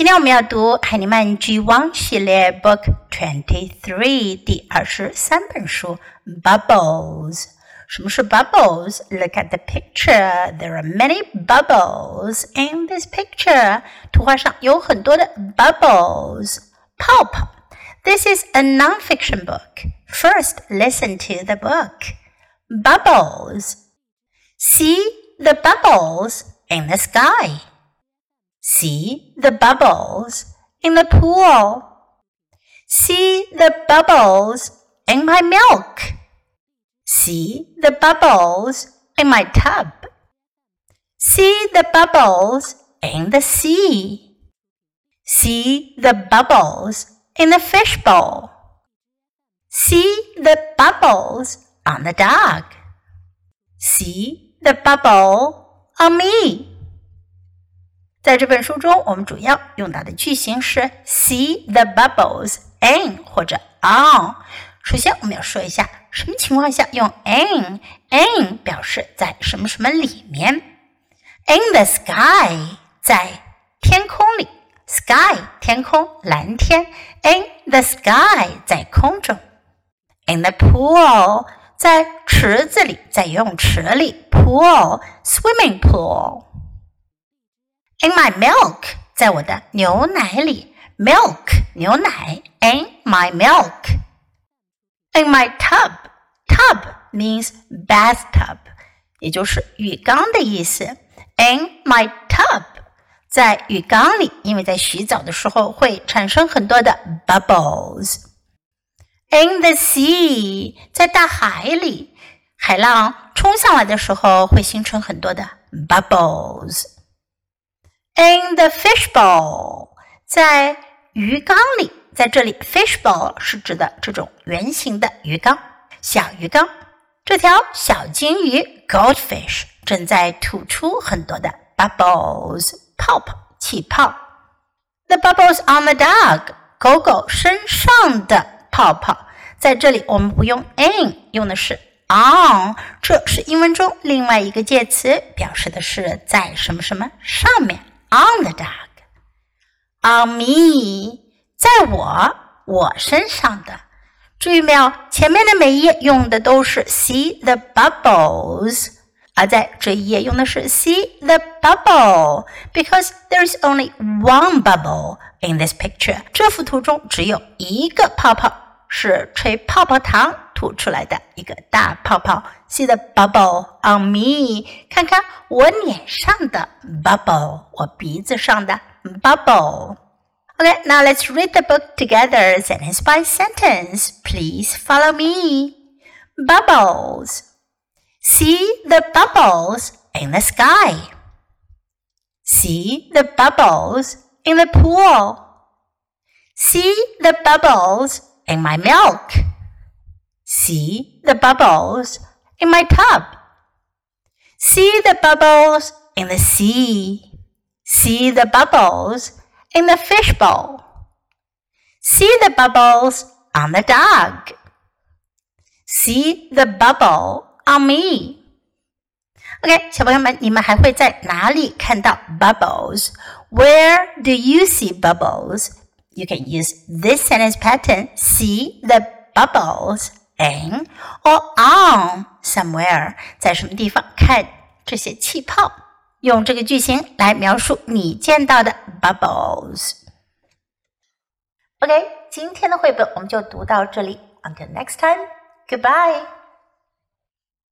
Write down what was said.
今天我们要读海尼曼 G One 系列 Book Twenty Three 第二十三本书 Bubbles。什么是 bubbles? Look at the picture. There are many bubbles in this picture. 图画上有很多的 bubbles. Pulp. This is a non-fiction book. First, listen to the book. Bubbles. See the bubbles in the sky. See the bubbles in the pool. See the bubbles in my milk. See the bubbles in my tub. See the bubbles in the sea. See the bubbles in the fishbowl. See the bubbles on the dog. See the bubble on me. 在这本书中，我们主要用到的句型是 see the bubbles in 或者 on。首先，我们要说一下什么情况下用 in。in 表示在什么什么里面。In the sky 在天空里，sky 天空蓝天。In the sky 在空中。In the pool 在池子里，在游泳池里。Pool swimming pool。In my milk，在我的牛奶里，milk 牛奶，in my milk。In my tub，tub means bathtub，也就是浴缸的意思。In my tub，在浴缸里，因为在洗澡的时候会产生很多的 bubbles。In the sea，在大海里，海浪冲上来的时候会形成很多的 bubbles。 In the fishbowl，在鱼缸里，在这里，fishbowl 是指的这种圆形的鱼缸，小鱼缸。这条小金鱼 goldfish 正在吐出很多的 bubbles 泡泡气泡。The bubbles on the dog，狗狗身上的泡泡。在这里，我们不用 in，用的是 on，这是英文中另外一个介词，表示的是在什么什么上面。on the dog, on me，在我我身上的。注意没有？前面的每一页用的都是 see the bubbles，而在这一页用的是 see the bubble because there is only one bubble in this picture。这幅图中只有一个泡泡，是吹泡泡糖 吐出来的一个大泡泡。See the bubble on me，看看我脸上的 bubble，我鼻子上的 bubble。Okay, now let's read the book together, sentence by sentence. Please follow me. Bubbles. See the bubbles in the sky. See the bubbles in the pool. See the bubbles in my milk. See the bubbles in my tub. See the bubbles in the sea. See the bubbles in the fishbowl. See the bubbles on the dog. See the bubble on me. OK，小朋友们，你们还会在哪里看到 bubbles? Where do you see bubbles? You can use this sentence pattern. See the bubbles in or on somewhere，在什么地方看这些气泡？用这个句型来描述你见到的 bubbles。OK，今天的绘本我们就读到这里。Until next time, goodbye.